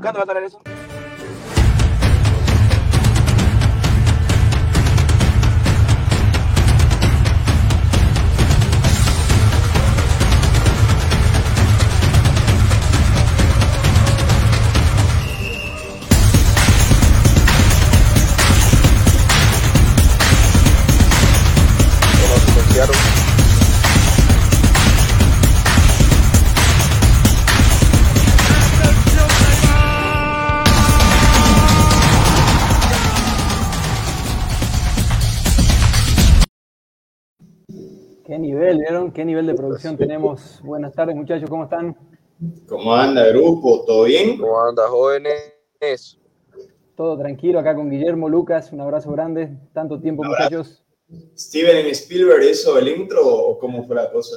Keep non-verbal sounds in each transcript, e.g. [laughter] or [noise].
¿Cuándo va a estar eso? ¿Qué nivel de producción tenemos? Buenas tardes, muchachos, ¿cómo están? ¿Cómo anda, grupo? ¿Todo bien? ¿Cómo anda, jóvenes? Todo tranquilo, acá con Guillermo, Lucas, un abrazo grande. Tanto tiempo, muchachos. ¿Steven Spielberg hizo el intro o cómo fue la cosa?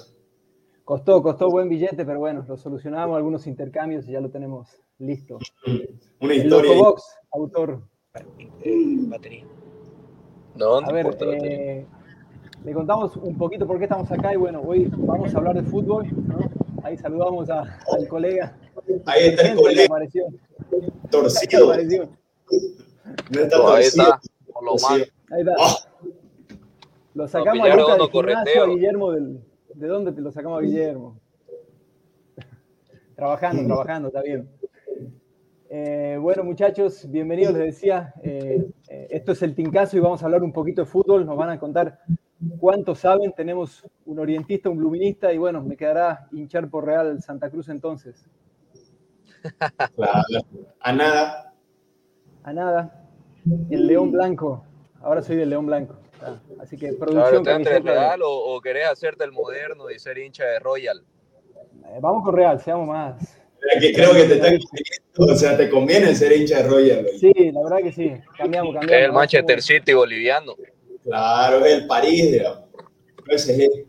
Costó, costó buen billete, pero bueno, lo solucionamos, algunos intercambios y ya lo tenemos listo. [laughs] Una El historia. Locobox, autor. batería. ¿Dónde A ver, importa batería? Le contamos un poquito por qué estamos acá y bueno, hoy vamos a hablar de fútbol, ¿no? Ahí saludamos a- al colega. Ahí está el colega apareció, que torcido. apareció. No está No, ahí torcido. está, con lo torcido. malo. Ahí está. Lo sacamos a pillaron Lucas del gimnasio, a Guillermo del... ¿De dónde te lo sacamos a Guillermo? [laughs] trabajando, trabajando, está bien. Eh, bueno, muchachos, bienvenidos, les decía. eh, eh, esto es el Tincazo y vamos a hablar un poquito de fútbol. Nos van a contar cuánto saben. Tenemos un orientista, un bluminista y bueno, me quedará hinchar por Real Santa Cruz entonces. Claro. A nada. A nada. El León Blanco. Ahora soy del León Blanco. Ah, Así que Claro, producción. ¿estás entre camiseta de- Real o, o querés hacerte el moderno y ser hincha de Royal? Eh, vamos con Real, seamos más. Que creo que te está conveniendo, o sea, te conviene ser hincha de Royal. güey. Sí, la verdad que sí. Cambiamos, cambiamos. Es el Manchester City boliviano. Claro, el París, digamos. PSG.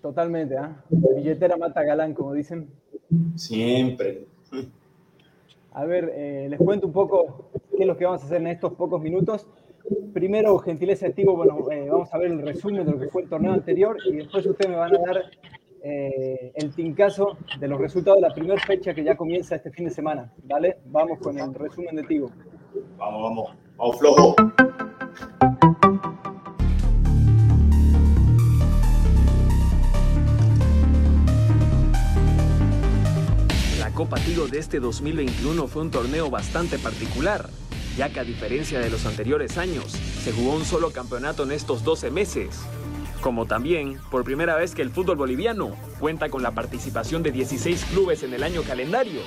Totalmente, ¿ah? Billetera mata galán, como dicen. Siempre. A ver, eh, les cuento un poco qué es lo que vamos a hacer en estos pocos minutos. Primero, gentileza de Tigo, bueno, eh, vamos a ver el resumen de lo que fue el torneo anterior y después ustedes me van a dar eh, el tincazo de los resultados de la primera fecha que ya comienza este fin de semana. ¿Vale? Vamos con el resumen de Tigo. Vamos, vamos. Vamos flojo. Tigo de este 2021 fue un torneo bastante particular, ya que a diferencia de los anteriores años, se jugó un solo campeonato en estos 12 meses. Como también, por primera vez que el fútbol boliviano cuenta con la participación de 16 clubes en el año calendario.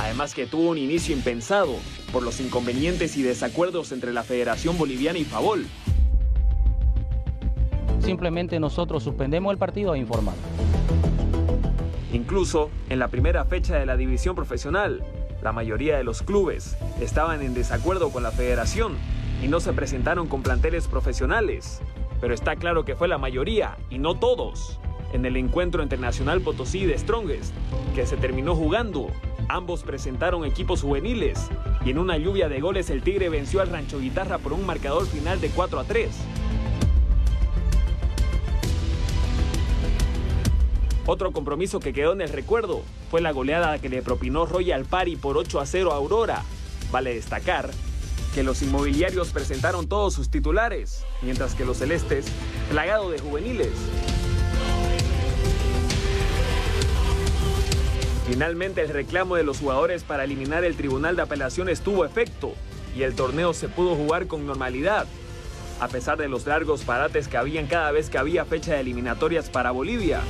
Además que tuvo un inicio impensado por los inconvenientes y desacuerdos entre la Federación Boliviana y Favol, Simplemente nosotros suspendemos el partido e informamos. Incluso en la primera fecha de la división profesional, la mayoría de los clubes estaban en desacuerdo con la federación y no se presentaron con planteles profesionales. Pero está claro que fue la mayoría y no todos. En el encuentro entre Nacional Potosí de Strongest, que se terminó jugando, ambos presentaron equipos juveniles y en una lluvia de goles el Tigre venció al Rancho Guitarra por un marcador final de 4 a 3. Otro compromiso que quedó en el recuerdo fue la goleada que le propinó Royal Party por 8 a 0 a Aurora. Vale destacar que los inmobiliarios presentaron todos sus titulares, mientras que los celestes, plagado de juveniles. Finalmente el reclamo de los jugadores para eliminar el Tribunal de Apelaciones tuvo efecto y el torneo se pudo jugar con normalidad, a pesar de los largos parates que habían cada vez que había fecha de eliminatorias para Bolivia.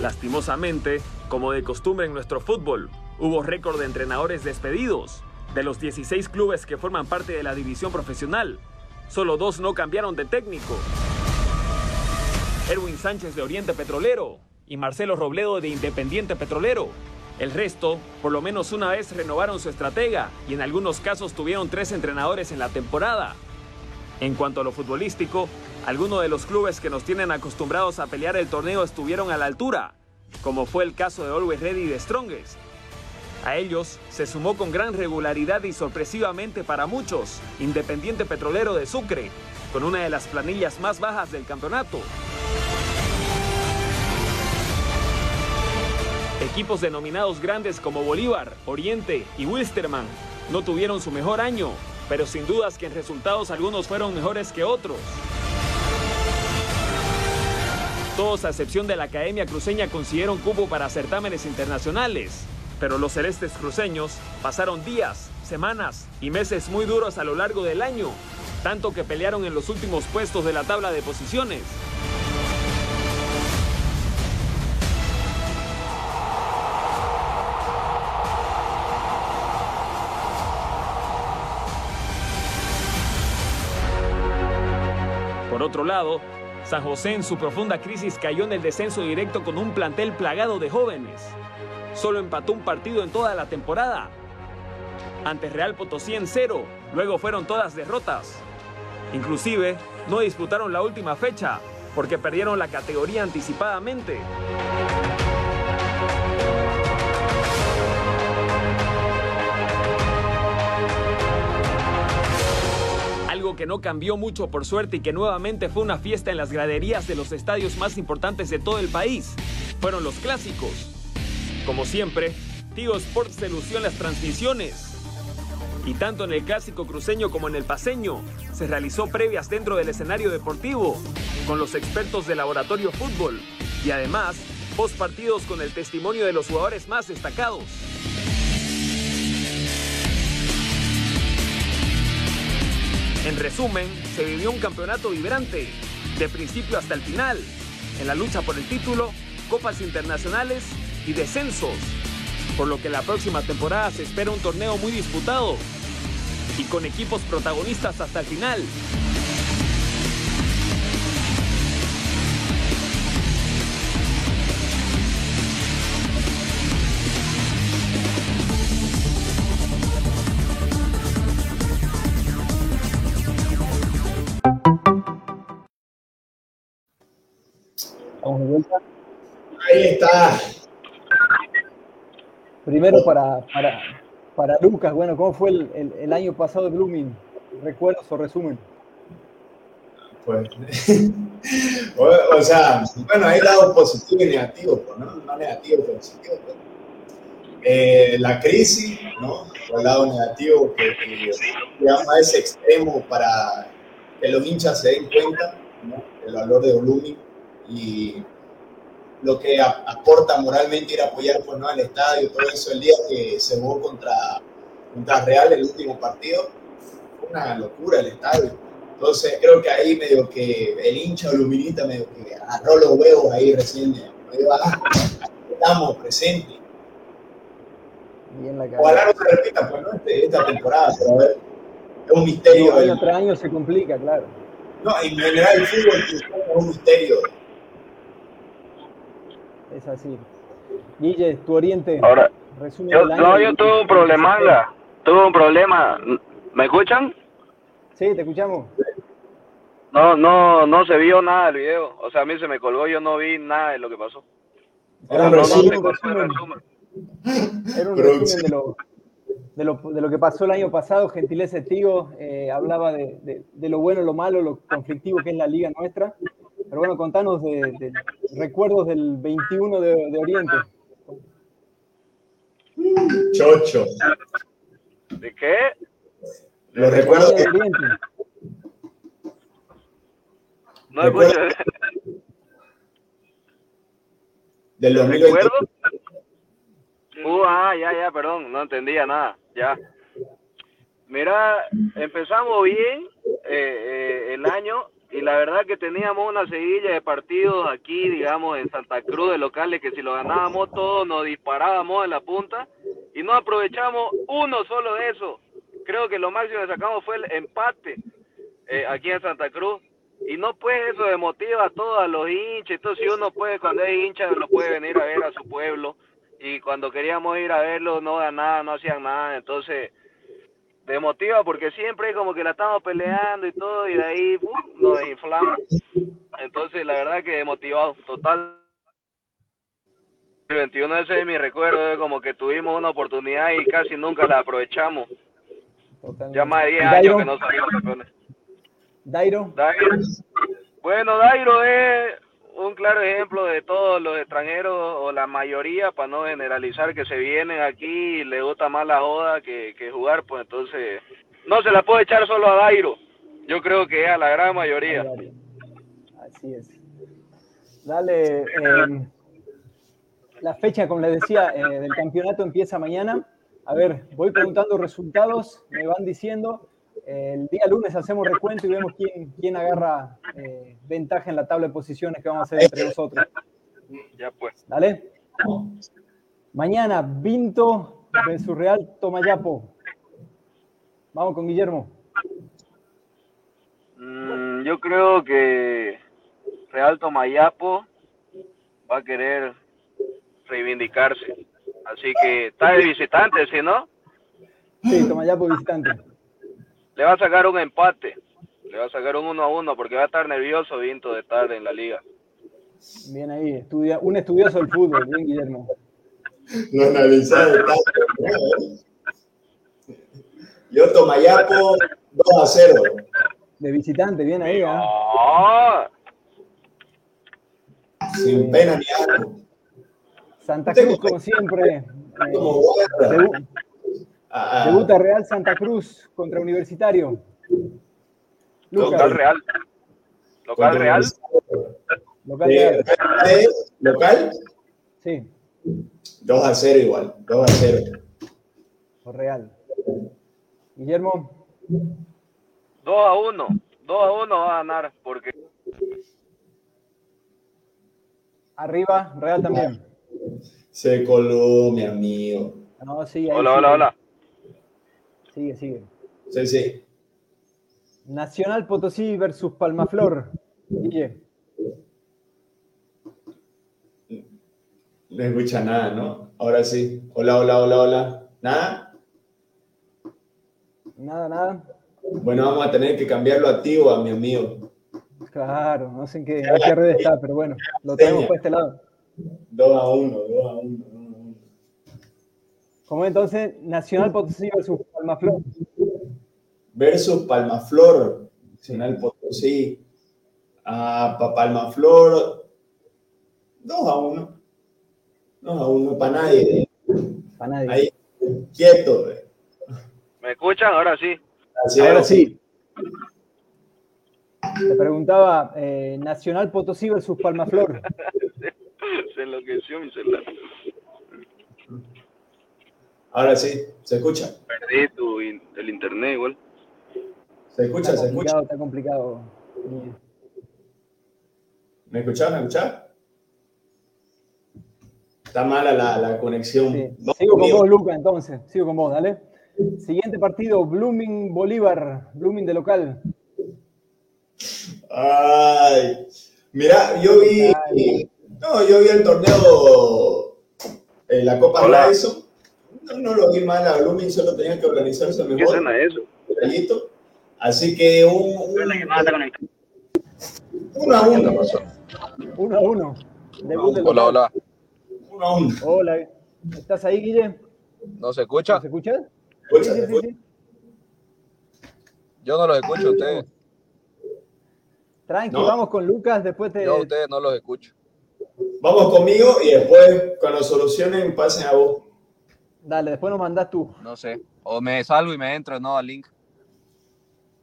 Lastimosamente, como de costumbre en nuestro fútbol, hubo récord de entrenadores despedidos. De los 16 clubes que forman parte de la división profesional, solo dos no cambiaron de técnico. Erwin Sánchez de Oriente Petrolero y Marcelo Robledo de Independiente Petrolero. El resto, por lo menos una vez renovaron su estratega y en algunos casos tuvieron tres entrenadores en la temporada. En cuanto a lo futbolístico, algunos de los clubes que nos tienen acostumbrados a pelear el torneo estuvieron a la altura, como fue el caso de Always Ready y de Strongest. A ellos se sumó con gran regularidad y sorpresivamente para muchos Independiente Petrolero de Sucre, con una de las planillas más bajas del campeonato. Equipos denominados grandes como Bolívar, Oriente y Wilstermann no tuvieron su mejor año, pero sin dudas que en resultados algunos fueron mejores que otros. Todos a excepción de la Academia Cruceña consiguieron cupo para certámenes internacionales, pero los celestes cruceños pasaron días, semanas y meses muy duros a lo largo del año, tanto que pelearon en los últimos puestos de la tabla de posiciones. Por otro lado, San José en su profunda crisis cayó en el descenso directo con un plantel plagado de jóvenes. Solo empató un partido en toda la temporada. Ante Real Potosí en cero, luego fueron todas derrotas. Inclusive, no disputaron la última fecha porque perdieron la categoría anticipadamente. Que no cambió mucho por suerte y que nuevamente fue una fiesta en las graderías de los estadios más importantes de todo el país, fueron los clásicos. Como siempre, Tigo Sports se lució en las transmisiones. Y tanto en el clásico cruceño como en el paseño, se realizó previas dentro del escenario deportivo, con los expertos de Laboratorio Fútbol, y además, post partidos con el testimonio de los jugadores más destacados. En resumen, se vivió un campeonato vibrante, de principio hasta el final, en la lucha por el título, copas internacionales y descensos, por lo que la próxima temporada se espera un torneo muy disputado y con equipos protagonistas hasta el final. Ahí está. Primero para, para, para Lucas, bueno, ¿cómo fue el, el- el año pasado de Blooming? ¿Recuerdos o resumen? Pues, [laughs] o, o sea, bueno, hay lados positivos y negativos, pues, ¿no? No negativos, pero positivos. pues. Eh, la crisis, ¿no? El lado negativo, que, que a ese extremo para que los hinchas se den cuenta, ¿no? El valor de Blooming y lo que aporta moralmente ir a apoyar pues, ¿no? al estadio, todo eso, el día que se jugó contra, contra Real, el último partido, fue una locura el estadio. Entonces creo que ahí medio que el hincha luminita medio que agarró los huevos ahí recién, medio, ah, estamos presentes. Ojalá no se repita pues, ¿no? Este- esta temporada, pero a ver, es un misterio. No, año tras año se complica, claro. no, en general el fútbol es un misterio. Es así. Guille, tu oriente. Ahora, resumen yo, no, yo tuve un problemanga. Tuve un problema. ¿Me escuchan? Sí, te escuchamos. No, no, no se vio nada del video. O sea, a mí se me colgó, yo no vi nada de lo que pasó. Era un resumen. Era un resumen de lo, de, lo, de lo que pasó el año pasado. Gentileza Tigo eh, hablaba de, de- de lo bueno, lo malo, lo conflictivo que es la liga nuestra. Pero bueno, contanos de, de recuerdos del 21 de, de Oriente. Chocho. ¿De qué? Los recuerdos de que Oriente. No Recuerdo- escucho. del 2020. ¿Recuerdo? Uh, ah, ya, ya, perdón, no entendía nada, ya. Mira, empezamos bien eh, eh, el año y la verdad que teníamos una seguilla de partidos aquí, digamos, en Santa Cruz de locales que si lo ganábamos todos nos disparábamos en la punta y no aprovechamos uno solo de eso. Creo que lo máximo que sacamos fue el empate eh, aquí en Santa Cruz. Y no pues eso demotiva a todos a los hinchas. Entonces si uno puede, cuando es hincha, lo puede venir a ver a su pueblo. Y cuando queríamos ir a verlo, no nada, no hacían nada. Entonces demotiva porque siempre como que la estamos peleando y todo y de ahí ¡pum! nos inflamos. Entonces la verdad que demotivado, total. El 21 ese es mi recuerdo, es como que tuvimos una oportunidad y casi nunca la aprovechamos. Totalmente. Ya más de 10 ¿Y años que no salimos campeones. Dairo, Dairo. Bueno, Dairo es un claro ejemplo de todos los extranjeros o la mayoría, para no generalizar, que se vienen aquí y le gusta más la joda que, jugar, pues entonces no se la puede echar solo a Dairo. Yo creo que a la gran mayoría. Así es. Dale, eh, la fecha, como les decía, eh, del campeonato empieza mañana. A ver, voy preguntando resultados, me van diciendo. El día lunes hacemos recuento y vemos quién, quién agarra eh, ventaja en la tabla de posiciones que vamos a hacer entre nosotros. Ya pues. ¿Dale? Mañana, Vinto versus Real Tomayapo. Vamos con Guillermo. Mm, yo creo que Real Tomayapo va a querer reivindicarse. Así que está de visitante, ¿sí no? Sí, Tomayapo visitante. Le va a sacar un empate. Le va a sacar un uno a uno porque va a estar nervioso Vinto de estar en la liga. Bien ahí, estudia, un estudioso del fútbol, bien Guillermo. No analizar el tanto. Yo Tomayapo 2 a 0. De visitante, bien ahí, ¿ah? ¡Ah! Sin pena ni asco. Santa Cruz, como siempre. eh, Ah, debuta Real Santa Cruz contra Universitario. Local Lucas, Real. Local Real. local Real. de local, Sí, 2 a 0 igual. 2 a 0. o Real. Guillermo, 2 a 1. 2 a 1 va a ganar porque arriba, Real también. Se coló, mi amigo. No, ahí, Hola, sigue. hola, hola. Sigue, sigue. Sí, sí. Nacional Potosí versus Palmaflor. Guille, No escucha nada, ¿no? Ahora sí. Hola, hola, hola, hola. ¿Nada? nada, nada. Bueno, vamos a tener que cambiarlo a ti o a mi amigo. Claro, no sé en qué, en qué red está, pero bueno, lo tenemos por este lado. 2 a 1, 2 a 1. Como entonces, Nacional Potosí versus Palmaflor. Versus Palmaflor. Nacional Potosí. Ah, pa Palmaflor. 2 a 1. 2 a 1 para nadie. Para nadie. Ahí, quieto. güey. ¿Me escuchan? Ahora sí. Así Ahora sí. Te preguntaba, eh, Nacional Potosí versus Palmaflor. [laughs] Se enloqueció mi celular. Ahora sí, se escucha. Perdí tu in- el internet igual. Se escucha, Está se escucha. complicado, está complicado. ¿Me escuchás? ¿Me escuchás? Está mala la, la conexión. Sí. Sigo con conmigo. vos, Luca, entonces. Sigo con vos, dale. Siguiente partido, Blooming Bolívar. Blooming de local. Ay, mira, yo vi, Ay. no, yo vi el torneo, eh, la Copa Hola. Dyson. No, no lo vi mal a Blooming, solo tenía que organizarse ¿Qué mejor. suena eso? detallito. Así que un, un- uno a uno. Uno a uno. Debut Hola, hola. Uno a uno. Hola. ¿Estás ahí, Guille? ¿No se escucha? ¿Se escucha? Sí, sí, sí. Yo no los escucho a ustedes. Tranqui, No. vamos con Lucas, después te... Yo a ustedes no los escucho. Vamos conmigo y después, cuando solucionen, pasen a vos. Dale, después nos mandás tú. No sé. O me salgo y me entro, no al link.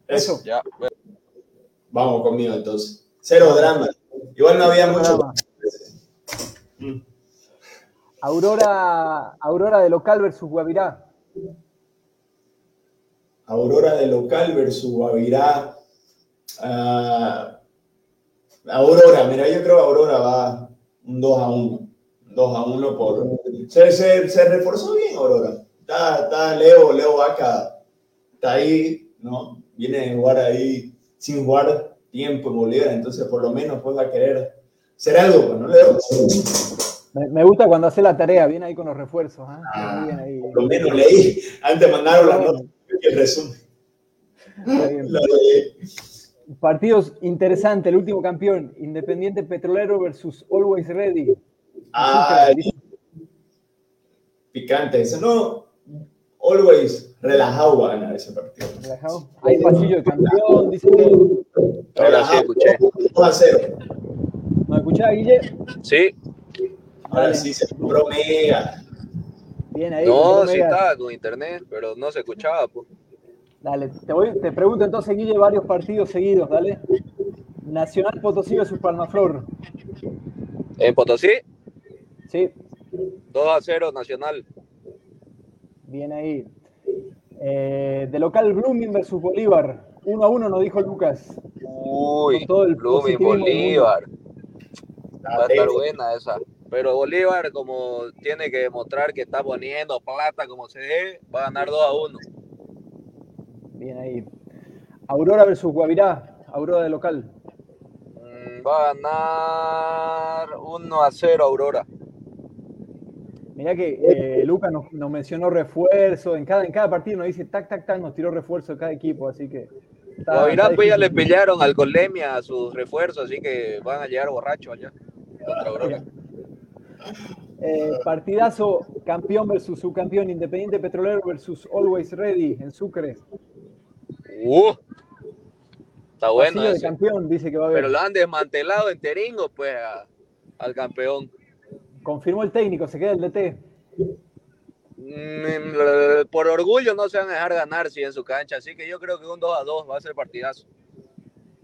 Eso. Ya. bueno. Vamos conmigo entonces. Cero drama. Igual no había mucho. Drama. Aurora, Aurora de local versus Guavirá. Aurora de local versus Guavirá. Ah, Aurora, mira, yo creo que Aurora va un 2 a 1. 2 a 1 por. Se, se, se reforzó bien Aurora. Está, está Leo, Leo Vaca, está ahí, ¿no? Viene a jugar ahí sin jugar tiempo en Bolívar, entonces por lo menos pues va a querer hacer algo, ¿no, Leo? Me, me gusta cuando hace la tarea, bien ahí con los refuerzos. ¿ah? Ah, Bien ahí. Por lo menos leí. Antes mandaron la nota, el resumen. Partidos interesantes, el último campeón, Independiente Petrolero versus Always Ready. Ay, picante. Eso no, always relajado va a ganar ese partido. Relajado. Hay pasillo de campeón, dice que Ahora sí escuché. 2 a 0. no escuchás, Guille? Sí, Ahora Dale. sí se compró Mega. Bien ahí. no, sí Mega. estaba con internet, pero no se escuchaba. pues. Dale, te, voy- te pregunto entonces, Guille, varios partidos seguidos, dale. Nacional Potosí versus Palmaflor. En Potosí, Sí, 2 a 0 Nacional. bien ahí. Eh, de local Blooming versus Bolívar. 1 a 1 nos dijo Lucas. Uy, Con todo el Blooming, Bolívar. Va a estar buena esa. Pero Bolívar, como tiene que demostrar que está poniendo plata como se debe, va a ganar 2 a 1. Bien ahí. Aurora versus Guavirá. Aurora de local. Mm, Va a ganar 1 a 0 Aurora. Mirá que eh, Lucas nos, nos mencionó refuerzo. En cada, en cada partido nos dice tac, tac, tac, nos tiró refuerzo de cada equipo. Así que. está- Guavirá, está pues ya le pillaron al Colemia a sus refuerzos, así que van a llegar borrachos allá. Contra. Eh, partidazo campeón versus subcampeón, Independiente Petrolero versus Always Ready en Sucre. Uh, está bueno de ese. campeón dice que va a haber. Pero lo han desmantelado enteringo, pues, a- al campeón. Confirmó el técnico, se queda el DT. Mm, Por orgullo no se van a dejar ganar si en su cancha, así que yo creo que un 2 a 2 va a ser partidazo.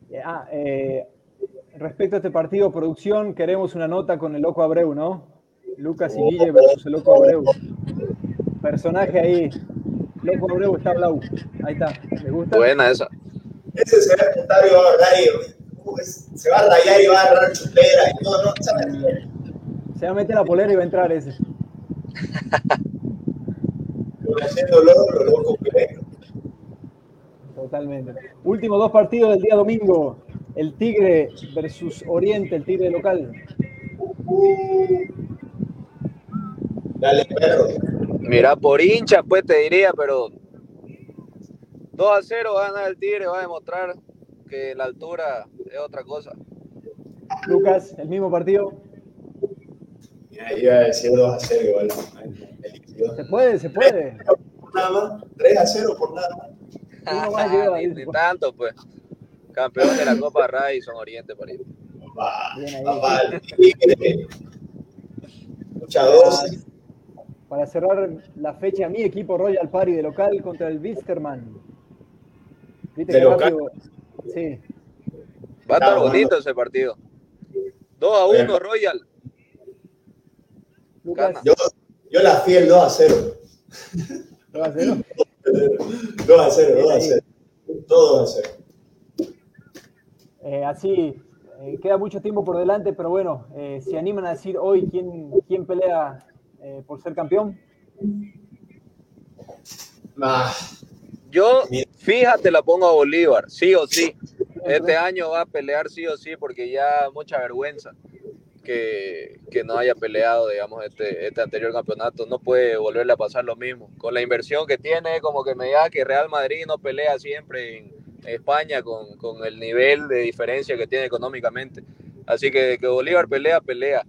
Eh, ah, eh, respecto a este partido, producción, queremos una nota con el Loco Abreu, ¿no? Lucas y Guille versus el Loco Abreu. Personaje ahí. Loco Abreu está blau. Ahí está. ¿Les gusta? Buena esa. Ese se va a apuntar y va a agarrar y pues, se va a rayar y va a agarrar chupera y todo, no, ¿sabes? Se va a meter la polera y va a entrar ese. Lo loco. Totalmente. Últimos dos partidos del día domingo. El Tigre versus Oriente, el Tigre local. Dale, perro. Mira, por hincha, pues te diría, pero 2 a 0 va a ganar el Tigre, va a demostrar que la altura es otra cosa. Lucas, el mismo partido. Iba a decir 2 a 0 igual. Se puede, se puede. Por nada más, 3 a 0 por nada más. Ni, ni tanto, pues. Campeón de la Copa Ray son Oriente. Papá, Bien ahí. papá, tigre. Dosis. Para cerrar la fecha, mi equipo Royal Party de local contra el Wisterman. ¿Viste ¿De qué local? rápido? Sí. Va a estar bonito ese partido. 2 a 1 Bueno. Royal. Lucas. Yo, yo la fui el 2 a 0. ¿lo va a hacer? 2 [laughs] a 0, 2 a 0. Todo 2 a 0. Eh, así, eh, queda mucho tiempo por delante, pero bueno, eh, ¿se animan a decir hoy quién, quién pelea eh, por ser campeón? Ah, Yo, fíjate, la pongo a Bolívar, sí o sí. Este año va a pelear sí o sí, porque ya mucha vergüenza que, que no haya peleado, digamos, este, este anterior campeonato. No puede volverle a pasar lo mismo. Con la inversión que tiene, como que me diga que Real Madrid no pelea siempre en España con, con el nivel de diferencia que tiene económicamente. Así que que Bolívar pelea, pelea.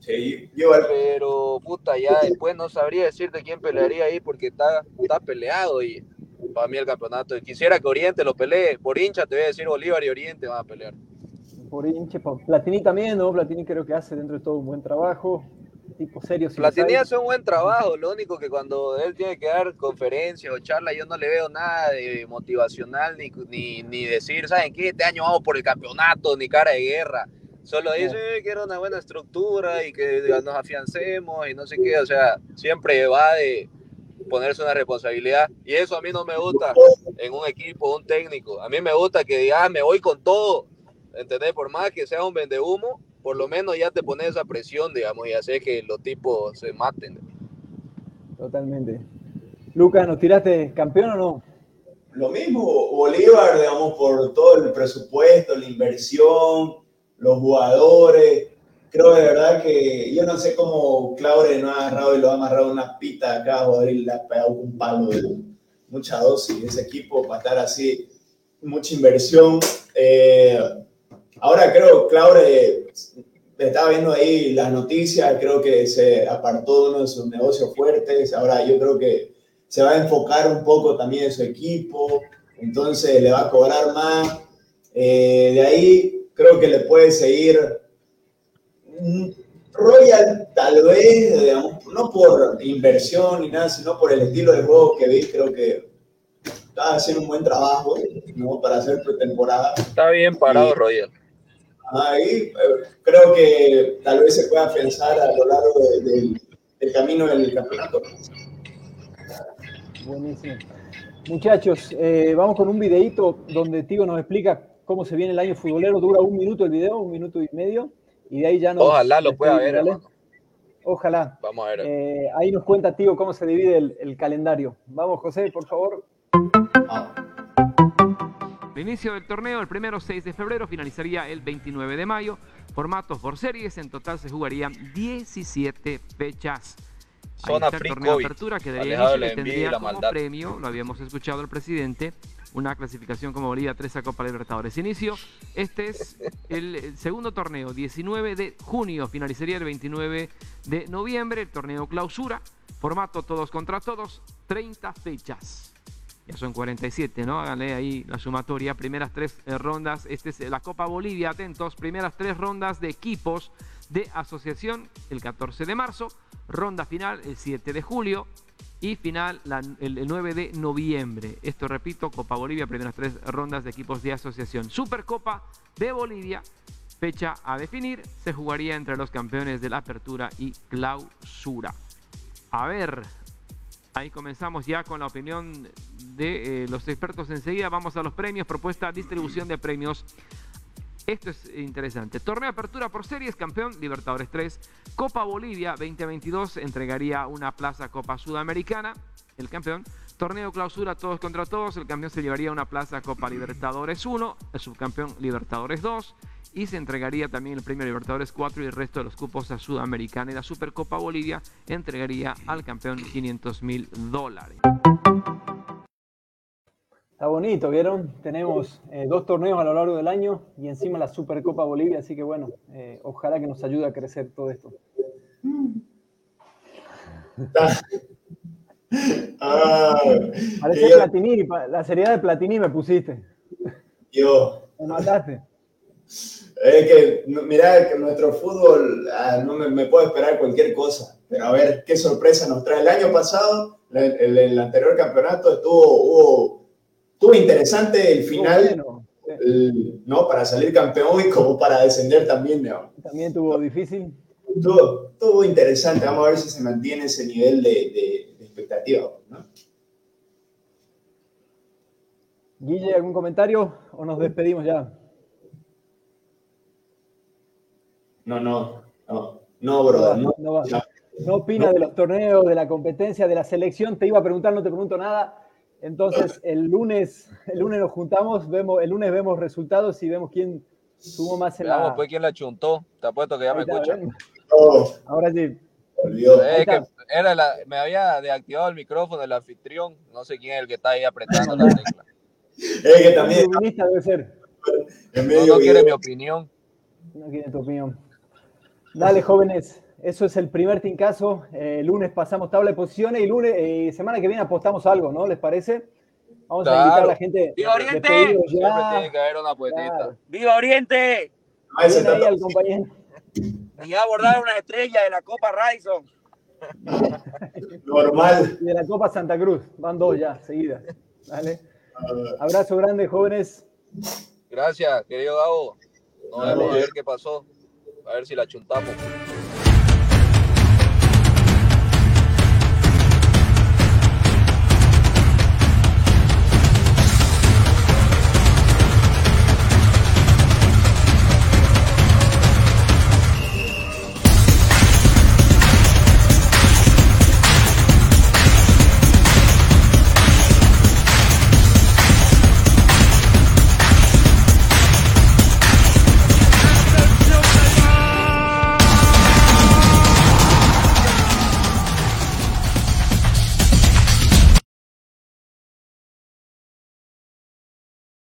sí, yo. Pero, puta, ya después no sabría decirte quién pelearía ahí porque está, está peleado y para mí el campeonato. Quisiera que Oriente lo pelee. Por hincha te voy a decir Bolívar y Oriente van a pelear. Por hinche, Platini también, ¿no? Platini creo que hace dentro de todo un buen trabajo. Tipo serio. si Platini hace un buen trabajo, lo único que cuando él tiene que dar conferencias o charlas, yo no le veo nada de motivacional ni, ni, ni decir, ¿saben qué? Este año vamos por el campeonato, ni cara de guerra. Solo dice "Eh, que era una buena estructura y que nos afiancemos y no sé qué, o sea, siempre va de ponerse una responsabilidad y eso a mí no me gusta en un equipo, un técnico. A mí me gusta que diga, "Ah, me voy con todo, ¿entendés? Por más que sea un vendehumo, por lo menos ya te pones esa presión, digamos, y hace que los tipos se maten. Totalmente. Lucas, ¿nos tiraste campeón o no? Lo mismo, Bolívar, digamos, por todo el presupuesto, la inversión, los jugadores. Creo de verdad que yo no sé cómo Claure no ha agarrado y lo ha amarrado una pita acá, joder, y le ha pegado un palo de mucha dosis. Ese equipo para estar así, mucha inversión. Eh, ahora creo Claure estaba viendo ahí las noticias, creo que se apartó de uno de sus negocios fuertes. Ahora yo creo que se va a enfocar un poco también en su equipo, entonces le va a cobrar más. Eh, de ahí creo que le puede seguir mm, Royal tal vez, digamos, no por inversión ni nada, sino por el estilo de juego que vi, creo que está haciendo un buen trabajo ¿no? para hacer pretemporada. Está bien parado, Y- Roger. Ahí eh, creo que tal vez se pueda afianzar a lo largo de- del- del camino del campeonato. Buenísimo. Muchachos, eh, vamos con un videíto donde Tigo nos explica cómo se viene el año futbolero. Dura un minuto el video, un minuto y medio. Y de ahí ya nos. Ojalá lo pueda ver, hermano. Ojalá. Vamos a ver. Eh, ahí nos cuenta Tigo cómo se divide el, el calendario. Vamos, José, por favor. El inicio del torneo, el primero 6 de febrero, finalizaría el 29 de mayo. Formatos por series, en total se jugarían 17 fechas. Ahí Zona está el torneo COVID. apertura que daría inicio y tendría como maldad. premio, lo habíamos escuchado al presidente, una clasificación como Bolivia 3 a Copa Libertadores. Inicio, este es el, el segundo torneo, 19 de junio, finalizaría el 29 de noviembre, el torneo clausura, formato todos contra todos, 30 fechas. Ya son 47, ¿no? Háganle ahí la sumatoria. Primeras tres eh, rondas. Este es la Copa Bolivia, atentos. Primeras tres rondas de equipos de asociación el 14 de marzo. Ronda final el 7 de julio. Y final el, el 9 de noviembre. Esto repito, Copa Bolivia, primeras tres rondas de equipos de asociación. Supercopa de Bolivia, fecha a definir. Se jugaría entre los campeones de la apertura y clausura. A ver, Ahí comenzamos ya con la opinión de eh, los expertos enseguida. Vamos a los premios, propuesta, distribución de premios. Esto es interesante. Torneo apertura por series, campeón, Libertadores 3. Copa Bolivia 2022 entregaría una plaza Copa Sudamericana, el campeón. Torneo clausura todos contra todos, el campeón se llevaría una plaza Copa Libertadores 1, el subcampeón Libertadores 2 y se entregaría también el premio Libertadores 4 y el resto de los cupos a Sudamericana y la Supercopa Bolivia entregaría al campeón 500 mil dólares. Está bonito, ¿vieron? Tenemos eh, dos torneos a lo largo del año y encima la Supercopa Bolivia, así que bueno, eh, ojalá que nos ayude a crecer todo esto. [laughs] ah, Parece yo- Platini, la seriedad de Platini me pusiste. yo, Me mataste. Es que, mira, que nuestro fútbol ah, no me, me puede esperar cualquier cosa. Pero a ver qué sorpresa nos trae. El año pasado, el, el- el anterior campeonato, estuvo, hubo- estuvo interesante el final, Bueno, sí, el- ¿no? Para salir campeón y como para descender también. ¿no? también tuvo difícil. Estuvo, estuvo interesante. Vamos a ver si se mantiene ese nivel de, de- de expectativa. ¿no? Guille, ¿algún comentario o nos despedimos ya? No, no, no, no, brother. No No, no. No opina de los torneos, de la competencia, de la selección. Te iba a preguntar, no te pregunto nada. Entonces, el lunes, el lunes nos juntamos, vemos, el lunes vemos resultados y vemos quién sumó más en Veamos la. pues quién la chuntó. Te apuesto que ya me Ahí escucha. No, Ahora sí. Olvidó. Ahí Es que está. era la, me había deactivado el micrófono el anfitrión. No sé quién es el que está ahí apretando la tecla. [laughs] Es que también Un iluminista debe ser. en No, medio no quiere mi opinión. No quiere tu opinión. Dale, jóvenes. Eso es el primer tincazo. Eh, lunes pasamos tabla de posiciones y lunes, eh, semana que viene apostamos algo, ¿no? ¿Les parece? Vamos a invitar a la gente. ¡Viva Oriente! Siempre tiene que haber una puestita. Claro. ¡Viva Oriente! Ah, ahí al compañero. Y a abordar unas estrellas de la Copa Ryson. [laughs] normal. Y de la Copa Santa Cruz. Van dos ya, seguidas. Dale. Abrazo grande, jóvenes. Gracias, querido Gabo. Nos vemos a ver qué pasó. A ver si la chuntamos.